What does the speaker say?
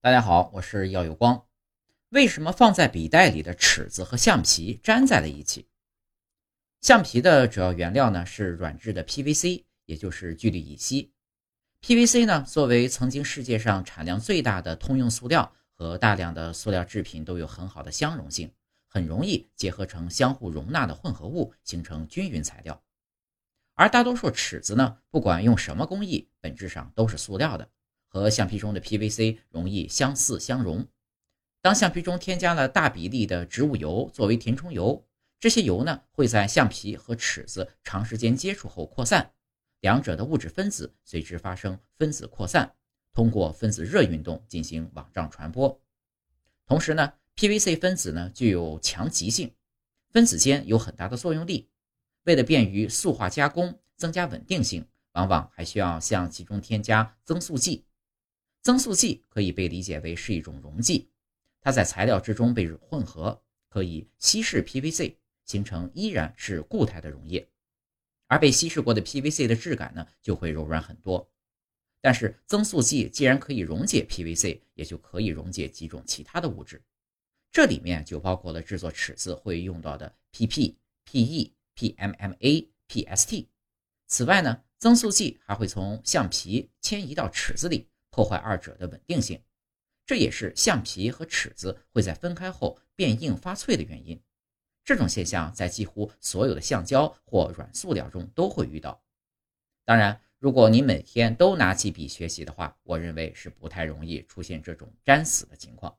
大家好，我是耀有光。为什么放在笔袋里的尺子和橡皮粘在了一起？橡皮的主要原料呢是软质的 PVC，也就是聚氯乙烯。PVC 呢作为曾经世界上产量最大的通用塑料，和大量的塑料制品都有很好的相容性，很容易结合成相互容纳的混合物，形成均匀材料。而大多数尺子呢，不管用什么工艺，本质上都是塑料的。和橡皮中的 PVC 容易相似相融。当橡皮中添加了大比例的植物油作为填充油，这些油呢会在橡皮和尺子长时间接触后扩散，两者的物质分子随之发生分子扩散，通过分子热运动进行网状传播。同时呢，PVC 分子呢具有强极性，分子间有很大的作用力。为了便于塑化加工，增加稳定性，往往还需要向其中添加增塑剂。增塑剂可以被理解为是一种溶剂，它在材料之中被混合，可以稀释 PVC，形成依然是固态的溶液。而被稀释过的 PVC 的质感呢，就会柔软很多。但是增塑剂既然可以溶解 PVC，也就可以溶解几种其他的物质，这里面就包括了制作尺子会用到的 PP、PE、PMMA、PST。此外呢，增塑剂还会从橡皮迁移到尺子里。破坏二者的稳定性，这也是橡皮和尺子会在分开后变硬发脆的原因。这种现象在几乎所有的橡胶或软塑料中都会遇到。当然，如果你每天都拿起笔学习的话，我认为是不太容易出现这种粘死的情况。